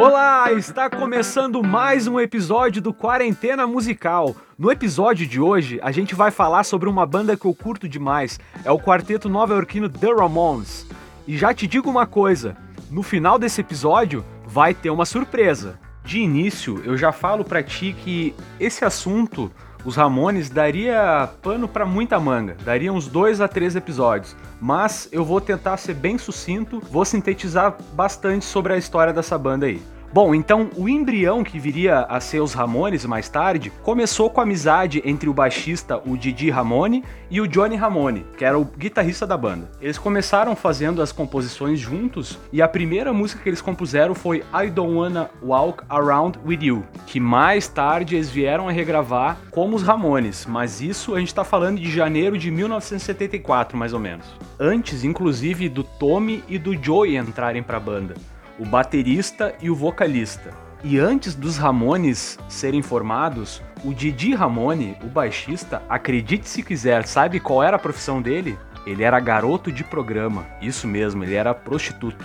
Olá, está começando mais um episódio do Quarentena Musical. No episódio de hoje, a gente vai falar sobre uma banda que eu curto demais. É o quarteto nova-iorquino The Ramones. E já te digo uma coisa, no final desse episódio vai ter uma surpresa. De início, eu já falo pra ti que esse assunto, os Ramones, daria pano para muita manga, daria uns dois a três episódios. Mas eu vou tentar ser bem sucinto, vou sintetizar bastante sobre a história dessa banda aí. Bom, então o embrião que viria a ser os Ramones mais tarde começou com a amizade entre o baixista, o Didi Ramone, e o Johnny Ramone, que era o guitarrista da banda. Eles começaram fazendo as composições juntos e a primeira música que eles compuseram foi I Don't Wanna Walk Around With You, que mais tarde eles vieram a regravar como os Ramones, mas isso a gente tá falando de janeiro de 1974, mais ou menos. Antes, inclusive, do Tommy e do Joey entrarem pra banda o baterista e o vocalista. E antes dos Ramones serem formados, o Didi Ramone, o baixista, acredite se quiser, sabe qual era a profissão dele? Ele era garoto de programa, isso mesmo, ele era prostituto.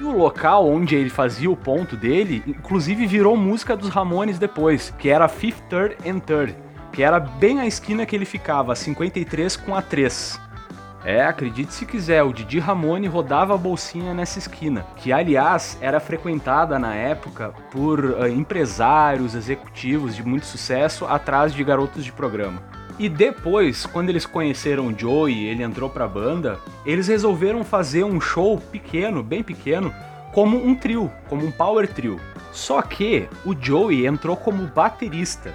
E o local onde ele fazia o ponto dele, inclusive virou música dos Ramones depois, que era Fifth Third and Third, que era bem a esquina que ele ficava, 53 com a 3. É, acredite se quiser, o Didi Ramone rodava a bolsinha nessa esquina, que aliás era frequentada na época por uh, empresários, executivos de muito sucesso atrás de garotos de programa. E depois, quando eles conheceram o Joey e ele entrou pra banda, eles resolveram fazer um show pequeno, bem pequeno, como um trio, como um power trio. Só que o Joey entrou como baterista.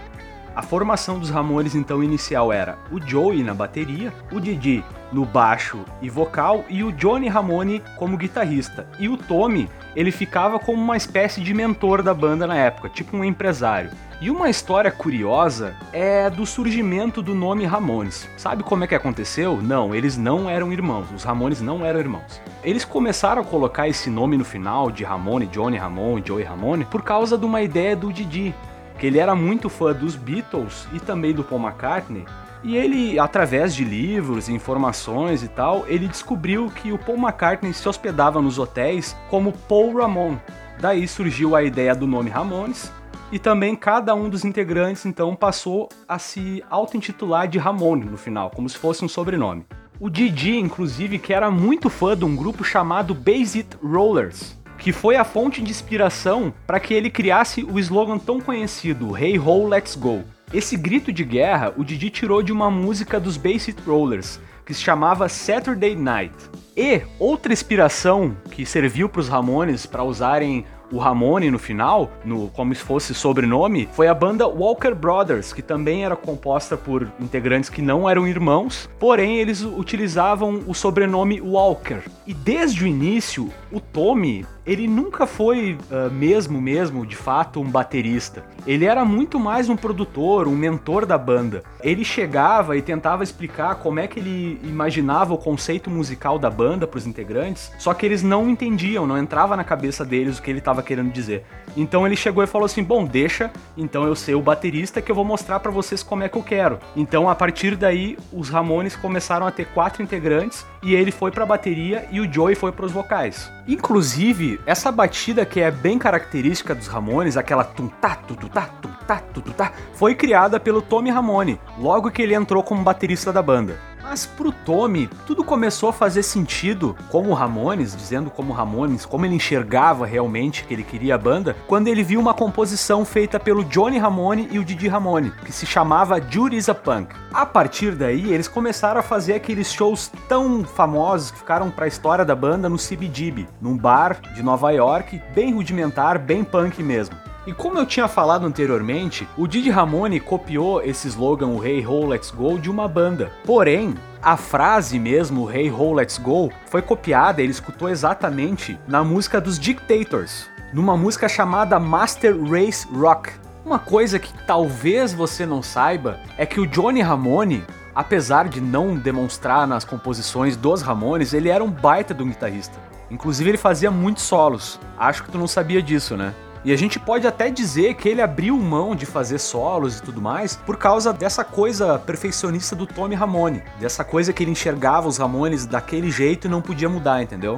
A formação dos Ramones então inicial era o Joey na bateria, o Didi no baixo e vocal e o Johnny Ramone como guitarrista. E o Tommy, ele ficava como uma espécie de mentor da banda na época, tipo um empresário. E uma história curiosa é do surgimento do nome Ramones. Sabe como é que aconteceu? Não, eles não eram irmãos. Os Ramones não eram irmãos. Eles começaram a colocar esse nome no final de Ramone, Johnny Ramone, Joey Ramone, por causa de uma ideia do Didi, que ele era muito fã dos Beatles e também do Paul McCartney, e ele, através de livros, informações e tal, ele descobriu que o Paul McCartney se hospedava nos hotéis como Paul Ramon. Daí surgiu a ideia do nome Ramones, e também cada um dos integrantes então passou a se auto-intitular de Ramone no final, como se fosse um sobrenome. O Didi, inclusive, que era muito fã de um grupo chamado Base It Rollers, que foi a fonte de inspiração para que ele criasse o slogan tão conhecido Hey Ho, Let's Go. Esse grito de guerra o Didi tirou de uma música dos Basic Rollers, que se chamava Saturday Night. E outra inspiração que serviu para os Ramones para usarem o Ramone no final, no como se fosse sobrenome, foi a banda Walker Brothers, que também era composta por integrantes que não eram irmãos, porém eles utilizavam o sobrenome Walker. E desde o início, o Tommy ele nunca foi uh, mesmo, mesmo, de fato, um baterista. Ele era muito mais um produtor, um mentor da banda. Ele chegava e tentava explicar como é que ele imaginava o conceito musical da banda para os integrantes, só que eles não entendiam, não entrava na cabeça deles o que ele estava querendo dizer. Então ele chegou e falou assim: "Bom, deixa, então eu ser o baterista que eu vou mostrar para vocês como é que eu quero". Então a partir daí os Ramones começaram a ter quatro integrantes e ele foi para bateria e o Joey foi para os vocais. Inclusive, essa batida que é bem característica dos Ramones, aquela tum-tá, tututá, tum-tá, tututá, foi criada pelo Tommy Ramone, logo que ele entrou como baterista da banda. Mas pro Tommy, tudo começou a fazer sentido como Ramones, dizendo como Ramones, como ele enxergava realmente que ele queria a banda, quando ele viu uma composição feita pelo Johnny Ramone e o Didi Ramone, que se chamava Judy's a Punk. A partir daí, eles começaram a fazer aqueles shows tão famosos que ficaram para a história da banda no CBGB, num bar de Nova York, bem rudimentar, bem punk mesmo. E como eu tinha falado anteriormente, o Didi Ramone copiou esse slogan, o Hey Ho Let's Go, de uma banda. Porém, a frase mesmo, Hey Ho Let's Go, foi copiada, ele escutou exatamente na música dos Dictators, numa música chamada Master Race Rock. Uma coisa que talvez você não saiba é que o Johnny Ramone, apesar de não demonstrar nas composições dos Ramones, ele era um baita de um guitarrista. Inclusive ele fazia muitos solos. Acho que tu não sabia disso, né? E a gente pode até dizer que ele abriu mão de fazer solos e tudo mais por causa dessa coisa perfeccionista do Tommy Ramone, dessa coisa que ele enxergava os Ramones daquele jeito e não podia mudar, entendeu?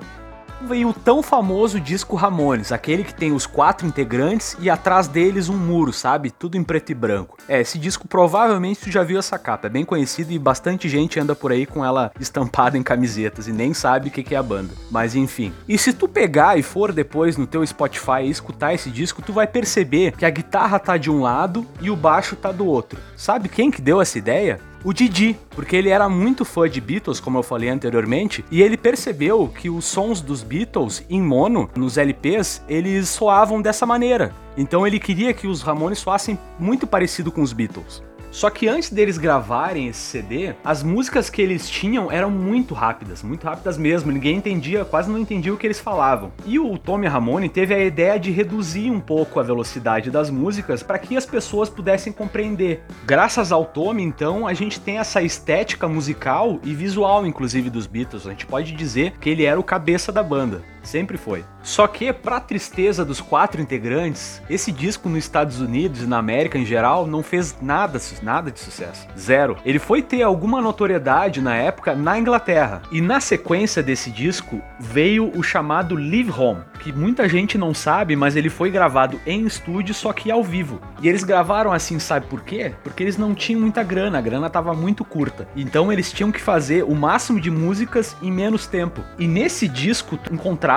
Veio o tão famoso disco Ramones, aquele que tem os quatro integrantes e atrás deles um muro, sabe? Tudo em preto e branco. É, esse disco provavelmente tu já viu essa capa, é bem conhecido e bastante gente anda por aí com ela estampada em camisetas e nem sabe o que é a banda. Mas enfim. E se tu pegar e for depois no teu Spotify e escutar esse disco, tu vai perceber que a guitarra tá de um lado e o baixo tá do outro. Sabe quem que deu essa ideia? O Didi, porque ele era muito fã de Beatles, como eu falei anteriormente, e ele percebeu que os sons dos Beatles em mono, nos LPs, eles soavam dessa maneira. Então ele queria que os Ramones soassem muito parecido com os Beatles. Só que antes deles gravarem esse CD, as músicas que eles tinham eram muito rápidas, muito rápidas mesmo. Ninguém entendia, quase não entendia o que eles falavam. E o Tommy Ramone teve a ideia de reduzir um pouco a velocidade das músicas para que as pessoas pudessem compreender. Graças ao Tommy, então, a gente tem essa estética musical e visual, inclusive, dos Beatles. A gente pode dizer que ele era o cabeça da banda. Sempre foi. Só que, pra tristeza dos quatro integrantes, esse disco nos Estados Unidos e na América em geral não fez nada, nada de sucesso. Zero. Ele foi ter alguma notoriedade na época na Inglaterra. E na sequência desse disco veio o chamado Live Home, que muita gente não sabe, mas ele foi gravado em estúdio, só que ao vivo. E eles gravaram assim, sabe por quê? Porque eles não tinham muita grana, a grana tava muito curta. Então eles tinham que fazer o máximo de músicas em menos tempo. E nesse disco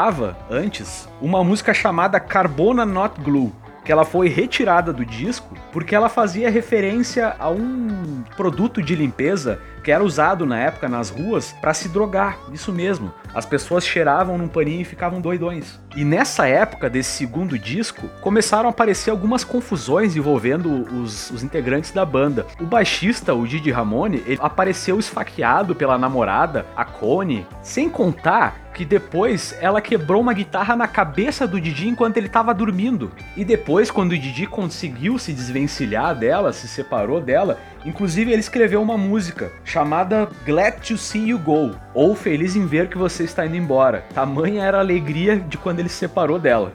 encontrava antes uma música chamada Carbona Not Glue que ela foi retirada do disco porque ela fazia referência a um produto de limpeza que era usado na época nas ruas para se drogar. Isso mesmo. As pessoas cheiravam num paninho e ficavam doidões. E nessa época desse segundo disco, começaram a aparecer algumas confusões envolvendo os, os integrantes da banda. O baixista, o Didi Ramone, ele apareceu esfaqueado pela namorada, a Connie, sem contar que depois ela quebrou uma guitarra na cabeça do Didi enquanto ele estava dormindo. E depois, quando o Didi conseguiu se desvencilhar dela, se separou dela, inclusive ele escreveu uma música chamada Glad to See You Go, ou Feliz em Ver que Você Está Indo Embora. Tamanha era a alegria de quando ele se separou dela.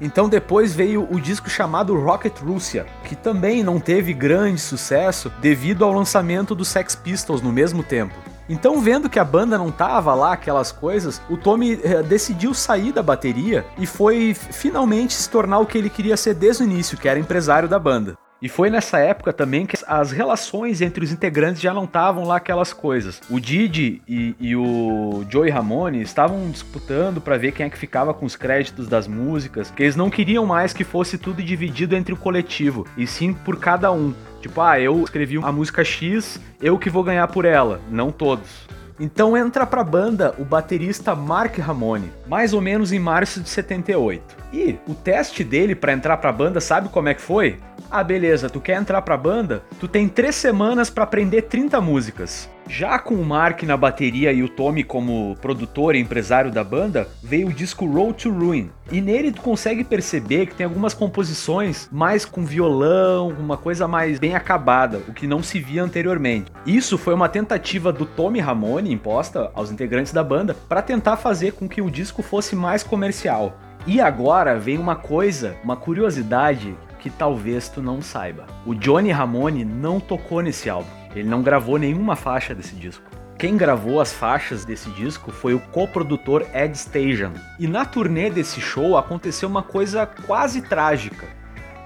Então depois veio o disco chamado Rocket Russia, que também não teve grande sucesso devido ao lançamento do Sex Pistols no mesmo tempo. Então, vendo que a banda não tava lá, aquelas coisas, o Tommy eh, decidiu sair da bateria e foi finalmente se tornar o que ele queria ser desde o início, que era empresário da banda. E foi nessa época também que as relações entre os integrantes já não estavam lá aquelas coisas. O Didi e, e o Joey Ramone estavam disputando para ver quem é que ficava com os créditos das músicas, que eles não queriam mais que fosse tudo dividido entre o coletivo, e sim por cada um. Tipo, ah, eu escrevi a música X, eu que vou ganhar por ela, não todos. Então entra pra banda o baterista Mark Ramone, mais ou menos em março de 78. E o teste dele para entrar pra banda, sabe como é que foi? Ah, beleza, tu quer entrar pra banda? Tu tem três semanas para aprender 30 músicas. Já com o Mark na bateria e o Tommy como produtor e empresário da banda, veio o disco Road to Ruin. E nele tu consegue perceber que tem algumas composições mais com violão, uma coisa mais bem acabada, o que não se via anteriormente. Isso foi uma tentativa do Tommy Ramone imposta aos integrantes da banda para tentar fazer com que o disco fosse mais comercial. E agora vem uma coisa, uma curiosidade que talvez tu não saiba. O Johnny Ramone não tocou nesse álbum. Ele não gravou nenhuma faixa desse disco. Quem gravou as faixas desse disco foi o coprodutor Ed Stajan. E na turnê desse show aconteceu uma coisa quase trágica.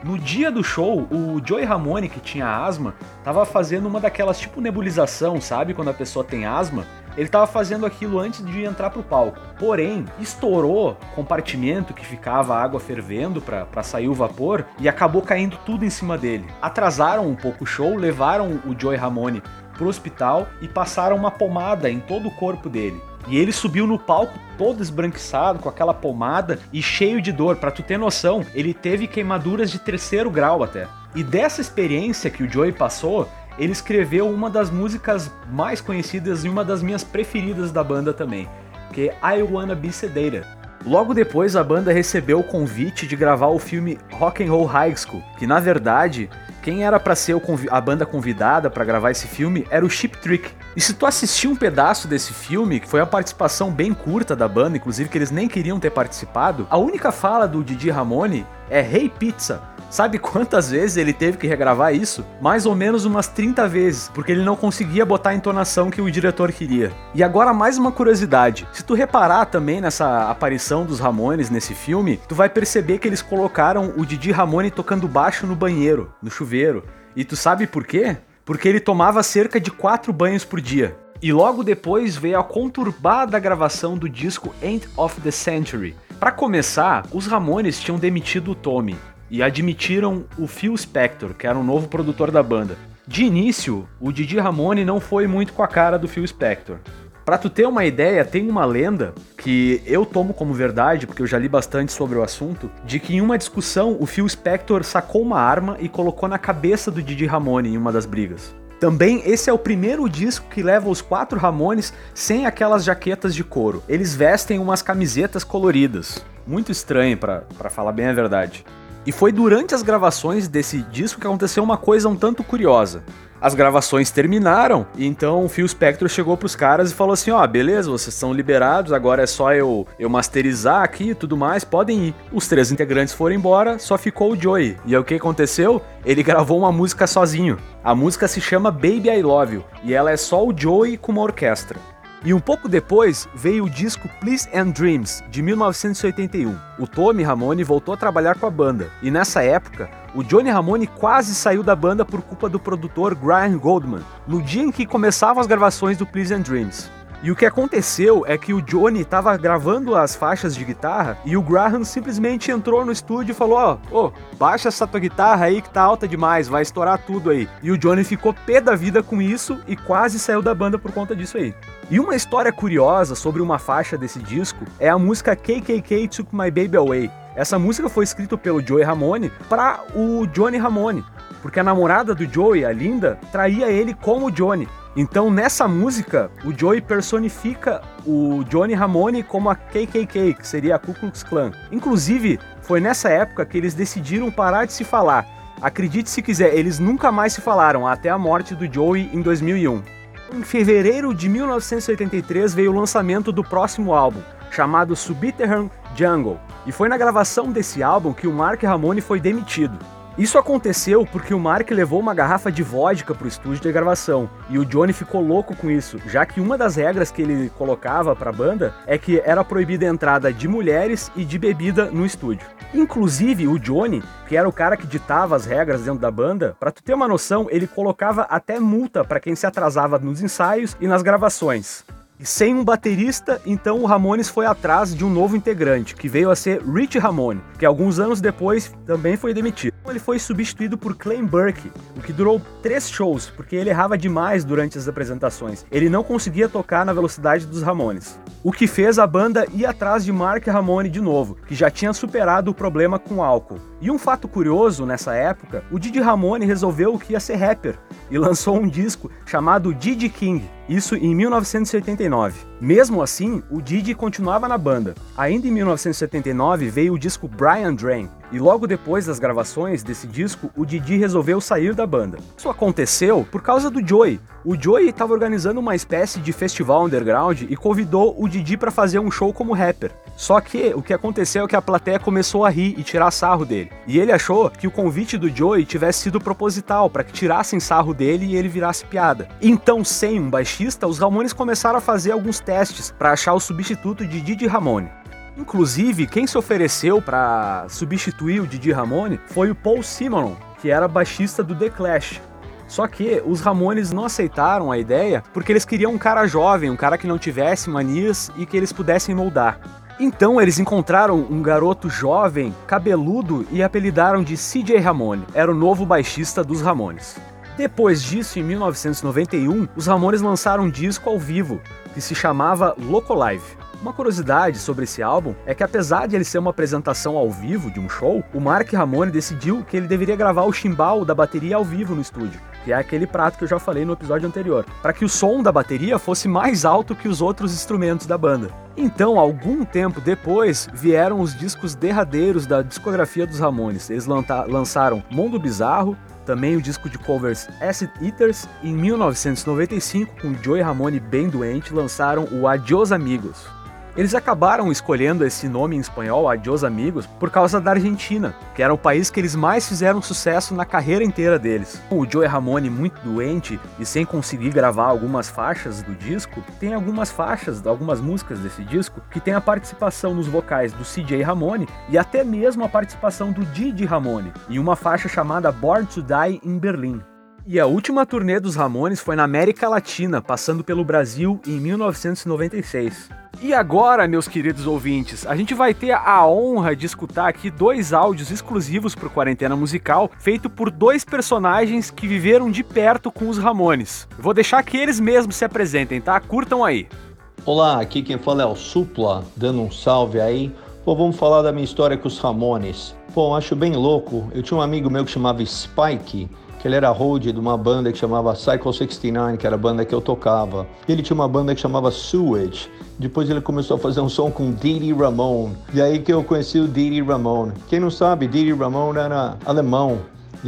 No dia do show, o Joey Ramone, que tinha asma, estava fazendo uma daquelas tipo nebulização, sabe? Quando a pessoa tem asma. Ele estava fazendo aquilo antes de entrar pro palco. Porém, estourou compartimento que ficava água fervendo para sair o vapor e acabou caindo tudo em cima dele. Atrasaram um pouco o show, levaram o Joey Ramone pro hospital e passaram uma pomada em todo o corpo dele. E ele subiu no palco todo esbranquiçado, com aquela pomada e cheio de dor. Para tu ter noção, ele teve queimaduras de terceiro grau até. E dessa experiência que o Joey passou, ele escreveu uma das músicas mais conhecidas e uma das minhas preferidas da banda também, que é I Wanna Be Sedated. Logo depois, a banda recebeu o convite de gravar o filme Rock and Roll High School, que na verdade, quem era para ser a banda convidada para gravar esse filme era o Chip Trick. E se tu assistiu um pedaço desse filme, que foi uma participação bem curta da banda, inclusive que eles nem queriam ter participado, a única fala do Didi Ramone é Hey Pizza, Sabe quantas vezes ele teve que regravar isso? Mais ou menos umas 30 vezes, porque ele não conseguia botar a entonação que o diretor queria. E agora mais uma curiosidade. Se tu reparar também nessa aparição dos Ramones nesse filme, tu vai perceber que eles colocaram o Didi Ramone tocando baixo no banheiro, no chuveiro. E tu sabe por quê? Porque ele tomava cerca de 4 banhos por dia. E logo depois veio a conturbada gravação do disco End of the Century. Para começar, os Ramones tinham demitido o Tommy, e admitiram o Phil Spector, que era um novo produtor da banda. De início, o Didi Ramone não foi muito com a cara do Phil Spector. Pra tu ter uma ideia, tem uma lenda que eu tomo como verdade, porque eu já li bastante sobre o assunto, de que em uma discussão o Phil Spector sacou uma arma e colocou na cabeça do Didi Ramone em uma das brigas. Também esse é o primeiro disco que leva os quatro Ramones sem aquelas jaquetas de couro. Eles vestem umas camisetas coloridas. Muito estranho, para falar bem a verdade. E foi durante as gravações desse disco que aconteceu uma coisa um tanto curiosa. As gravações terminaram, e então o Phil Spector chegou pros caras e falou assim: ó, oh, beleza, vocês estão liberados, agora é só eu, eu masterizar aqui e tudo mais, podem ir. Os três integrantes foram embora, só ficou o Joey. E aí o que aconteceu? Ele gravou uma música sozinho. A música se chama Baby I Love You, e ela é só o Joey com uma orquestra. E um pouco depois veio o disco Please and Dreams, de 1981. O Tommy Ramone voltou a trabalhar com a banda, e nessa época, o Johnny Ramone quase saiu da banda por culpa do produtor Brian Goldman, no dia em que começavam as gravações do Please and Dreams. E o que aconteceu é que o Johnny estava gravando as faixas de guitarra e o Graham simplesmente entrou no estúdio e falou: Ó, oh, oh, baixa essa tua guitarra aí que tá alta demais, vai estourar tudo aí. E o Johnny ficou pé da vida com isso e quase saiu da banda por conta disso aí. E uma história curiosa sobre uma faixa desse disco é a música KKK Took My Baby Away. Essa música foi escrita pelo Joey Ramone para o Johnny Ramone, porque a namorada do Joey, a Linda, traía ele como Johnny. Então nessa música, o Joey personifica o Johnny Ramone como a KKK, que seria a Ku Klux Klan. Inclusive, foi nessa época que eles decidiram parar de se falar. Acredite se quiser, eles nunca mais se falaram até a morte do Joey em 2001. Em fevereiro de 1983 veio o lançamento do próximo álbum, chamado Subterranean Jungle, e foi na gravação desse álbum que o Mark Ramone foi demitido. Isso aconteceu porque o Mark levou uma garrafa de vodka pro estúdio de gravação e o Johnny ficou louco com isso, já que uma das regras que ele colocava para a banda é que era proibida a entrada de mulheres e de bebida no estúdio. Inclusive o Johnny, que era o cara que ditava as regras dentro da banda, para tu ter uma noção, ele colocava até multa para quem se atrasava nos ensaios e nas gravações. Sem um baterista, então o Ramones foi atrás de um novo integrante, que veio a ser Rich Ramone, que alguns anos depois também foi demitido. Ele foi substituído por Clay Burke, o que durou três shows, porque ele errava demais durante as apresentações. Ele não conseguia tocar na velocidade dos Ramones. O que fez a banda ir atrás de Mark Ramone de novo, que já tinha superado o problema com álcool. E um fato curioso nessa época, o Didi Ramone resolveu que ia ser rapper e lançou um disco chamado Didi King, isso em 1989. Mesmo assim, o Didi continuava na banda. Ainda em 1979 veio o disco Brian Drain, e logo depois das gravações desse disco, o Didi resolveu sair da banda. Isso aconteceu por causa do Joey. O Joey estava organizando uma espécie de festival underground e convidou o Didi para fazer um show como rapper. Só que o que aconteceu é que a plateia começou a rir e tirar sarro dele. E ele achou que o convite do Joey tivesse sido proposital, para que tirassem sarro dele e ele virasse piada. Então, sem um baixista, os Ramones começaram a fazer alguns testes para achar o substituto de Didi Ramone. Inclusive, quem se ofereceu para substituir o Didi Ramone foi o Paul Simonon, que era baixista do The Clash. Só que os Ramones não aceitaram a ideia porque eles queriam um cara jovem, um cara que não tivesse manias e que eles pudessem moldar. Então eles encontraram um garoto jovem, cabeludo e apelidaram de CJ Ramone. Era o novo baixista dos Ramones. Depois disso, em 1991, os Ramones lançaram um disco ao vivo que se chamava Loco Live. Uma curiosidade sobre esse álbum é que apesar de ele ser uma apresentação ao vivo de um show, o Mark Ramone decidiu que ele deveria gravar o chimbal da bateria ao vivo no estúdio, que é aquele prato que eu já falei no episódio anterior, para que o som da bateria fosse mais alto que os outros instrumentos da banda. Então, algum tempo depois, vieram os discos derradeiros da discografia dos Ramones. Eles lançaram Mundo Bizarro, também o disco de covers Acid Eaters, e em 1995, com Joey Ramone bem doente, lançaram o Adios Amigos. Eles acabaram escolhendo esse nome em espanhol, Adios Amigos, por causa da Argentina, que era o país que eles mais fizeram sucesso na carreira inteira deles. O Joey Ramone, muito doente e sem conseguir gravar algumas faixas do disco, tem algumas faixas, algumas músicas desse disco, que tem a participação nos vocais do CJ Ramone e até mesmo a participação do Didi Ramone, em uma faixa chamada Born to Die in Berlim. E a última turnê dos Ramones foi na América Latina, passando pelo Brasil em 1996. E agora, meus queridos ouvintes, a gente vai ter a honra de escutar aqui dois áudios exclusivos para o Quarentena Musical, feito por dois personagens que viveram de perto com os Ramones. vou deixar que eles mesmos se apresentem, tá? Curtam aí. Olá, aqui quem fala é o Supla, dando um salve aí. Pô, vamos falar da minha história com os Ramones. Pô, acho bem louco. Eu tinha um amigo meu que chamava Spike, que ele era hold de uma banda que chamava Cycle 69, que era a banda que eu tocava. Ele tinha uma banda que chamava Sewage. Depois ele começou a fazer um som com Didi Ramone. E aí que eu conheci o Didi Ramone. Quem não sabe, Didi Ramone era alemão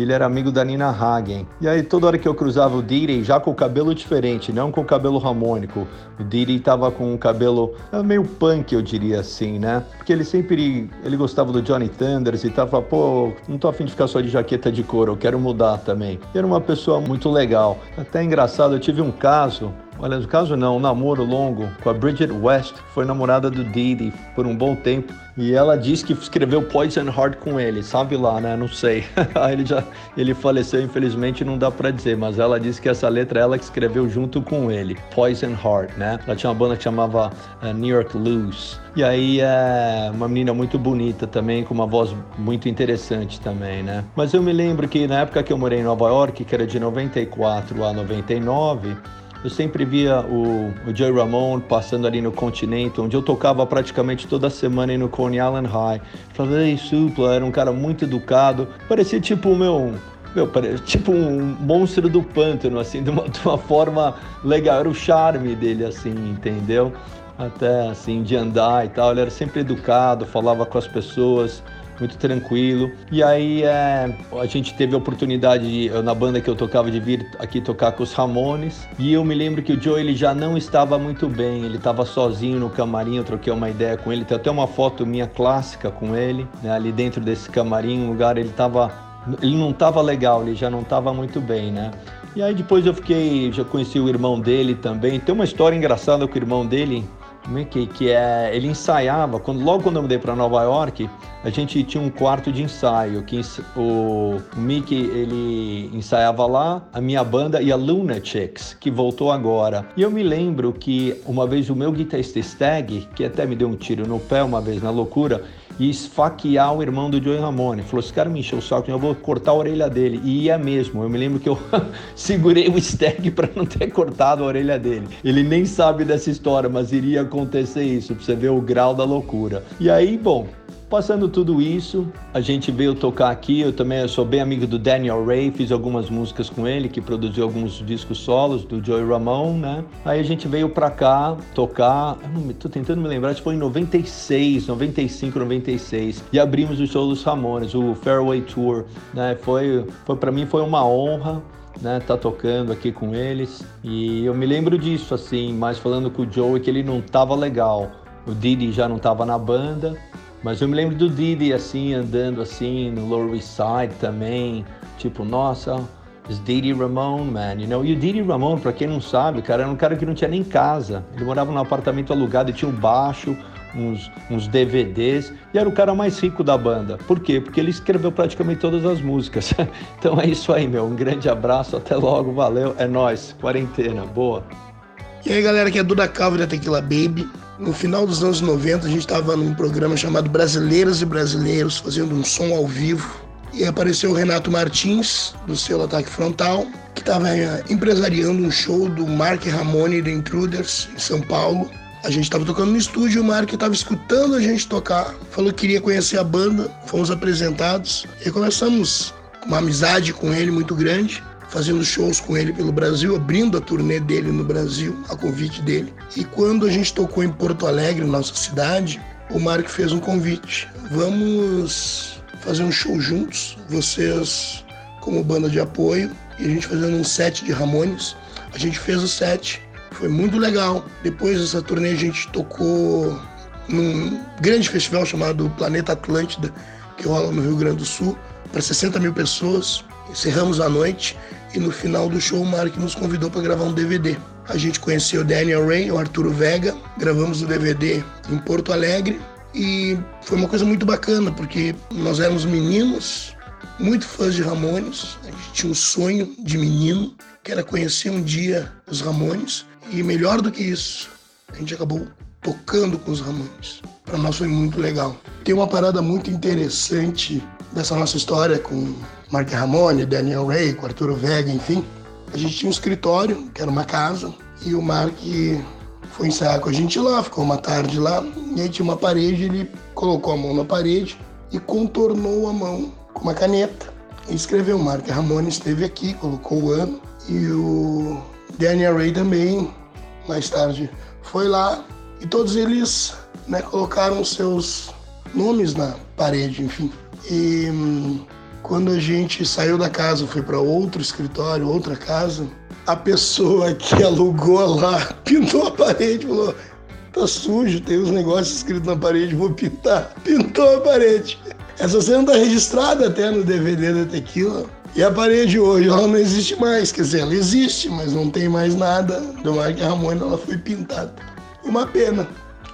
ele era amigo da Nina Hagen. E aí, toda hora que eu cruzava o Didi, já com o cabelo diferente, não com o cabelo harmônico, o Didi tava com um cabelo meio punk, eu diria assim, né? Porque ele sempre ele gostava do Johnny Thunders e tava, pô, não tô afim de ficar só de jaqueta de couro, eu quero mudar também. Ele era uma pessoa muito legal. Até engraçado, eu tive um caso Olha, no caso não, um namoro longo com a Bridget West, foi namorada do Didi por um bom tempo. E ela disse que escreveu Poison Heart com ele, sabe lá, né? Não sei. ele já ele faleceu, infelizmente, não dá para dizer, mas ela disse que essa letra ela que escreveu junto com ele, Poison Heart, né? Ela tinha uma banda que chamava uh, New York Loose. E aí é uma menina muito bonita também, com uma voz muito interessante também, né? Mas eu me lembro que na época que eu morei em Nova York, que era de 94 a 99, eu sempre via o, o Joey Ramone passando ali no continente, onde eu tocava praticamente toda semana no Coney Island High. Falava, ei, Supla, era um cara muito educado. Parecia tipo meu meu, tipo um monstro do pântano, assim, de uma, de uma, forma legal. Era o charme dele, assim, entendeu? Até, assim, de andar e tal. Ele era sempre educado, falava com as pessoas muito tranquilo. E aí é, a gente teve a oportunidade, de, na banda que eu tocava, de vir aqui tocar com os Ramones. E eu me lembro que o Joe ele já não estava muito bem, ele estava sozinho no camarim, eu troquei uma ideia com ele. Tem até uma foto minha clássica com ele, né, ali dentro desse camarim, um lugar ele estava. Ele não estava legal, ele já não estava muito bem, né? E aí depois eu fiquei, já conheci o irmão dele também. Tem uma história engraçada com o irmão dele, Mickey, que é? Ele ensaiava quando logo quando eu mudei para Nova York a gente tinha um quarto de ensaio que o Mickey ele ensaiava lá a minha banda e a Lunatics que voltou agora. E eu me lembro que uma vez o meu guitarrista Stag que até me deu um tiro no pé uma vez na loucura e esfaquear o irmão do Joey Ramone. Falou: esse cara me encheu o saco, eu vou cortar a orelha dele. E ia mesmo. Eu me lembro que eu segurei o stag para não ter cortado a orelha dele. Ele nem sabe dessa história, mas iria acontecer isso, pra você ver o grau da loucura. E aí, bom, Passando tudo isso, a gente veio tocar aqui. Eu também sou bem amigo do Daniel Ray, fiz algumas músicas com ele, que produziu alguns discos solos do Joey Ramone, né? Aí a gente veio pra cá tocar. Eu não, tô tentando me lembrar, acho que foi em 96, 95, 96. E abrimos o show dos Ramones, o Fairway Tour, né? Foi, foi para mim foi uma honra. Né, tá tocando aqui com eles e eu me lembro disso assim, mas falando com o Joey que ele não tava legal, o Didi já não tava na banda mas eu me lembro do Didi assim, andando assim no Lower East Side também. Tipo, nossa, it's Didi Ramone, man, you know? E o Didi Ramone, pra quem não sabe, cara, era um cara que não tinha nem casa. Ele morava num apartamento alugado e tinha um baixo, uns, uns DVDs, e era o cara mais rico da banda. Por quê? Porque ele escreveu praticamente todas as músicas. então é isso aí, meu. Um grande abraço, até logo, valeu. É nós, quarentena, boa. E aí, galera, aqui é Duda Calvo da Tequila Baby. No final dos anos 90, a gente estava num programa chamado Brasileiras e Brasileiros, fazendo um som ao vivo. E apareceu o Renato Martins, do selo Ataque Frontal, que estava eh, empresariando um show do Mark Ramone The Intruders, em São Paulo. A gente estava tocando no estúdio, o Mark estava escutando a gente tocar, falou que queria conhecer a banda, fomos apresentados e começamos uma amizade com ele muito grande fazendo shows com ele pelo Brasil, abrindo a turnê dele no Brasil, a convite dele. E quando a gente tocou em Porto Alegre, nossa cidade, o Mark fez um convite. Vamos fazer um show juntos, vocês como banda de apoio, e a gente fazendo um set de Ramones. A gente fez o set, foi muito legal. Depois dessa turnê a gente tocou num grande festival chamado Planeta Atlântida, que rola no Rio Grande do Sul, para 60 mil pessoas. Encerramos a noite e no final do show o Mark nos convidou para gravar um DVD. A gente conheceu o Daniel Ray, o Arturo Vega, gravamos o DVD em Porto Alegre e foi uma coisa muito bacana porque nós éramos meninos, muito fãs de Ramones, a gente tinha um sonho de menino que era conhecer um dia os Ramones e melhor do que isso, a gente acabou tocando com os Ramones. Para nós foi muito legal. Tem uma parada muito interessante dessa nossa história com Mark Ramone, Daniel Ray, com Arturo Vega, enfim. A gente tinha um escritório, que era uma casa, e o Mark foi ensaiar com a gente lá, ficou uma tarde lá, e aí tinha uma parede, ele colocou a mão na parede e contornou a mão com uma caneta. E escreveu, Mark Ramone esteve aqui, colocou o ano, e o Daniel Ray também, mais tarde, foi lá, e todos eles né, colocaram seus nomes na parede, enfim. E hum, quando a gente saiu da casa, foi para outro escritório, outra casa, a pessoa que alugou lá pintou a parede, falou: tá sujo, tem uns negócios escritos na parede, vou pintar. Pintou a parede. Essa cena está registrada até no DVD da Tequila. E a parede hoje, ela não existe mais. Quer dizer, ela existe, mas não tem mais nada do Mark Ramone, ela foi pintada. Uma pena.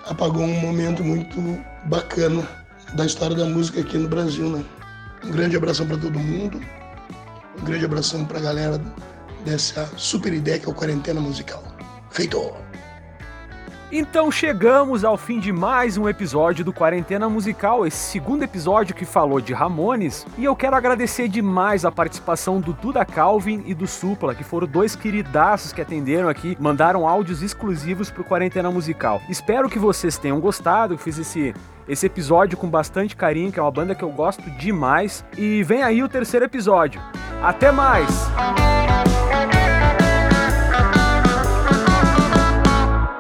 Apagou um momento muito bacana da história da música aqui no Brasil, né? Um grande abração para todo mundo. Um grande abração para a galera dessa super ideia que é o Quarentena Musical. Feito! Então chegamos ao fim de mais um episódio do Quarentena Musical, esse segundo episódio que falou de Ramones, e eu quero agradecer demais a participação do Duda Calvin e do Supla, que foram dois queridaços que atenderam aqui, mandaram áudios exclusivos pro Quarentena Musical. Espero que vocês tenham gostado, fiz esse esse episódio com bastante carinho, que é uma banda que eu gosto demais, e vem aí o terceiro episódio. Até mais!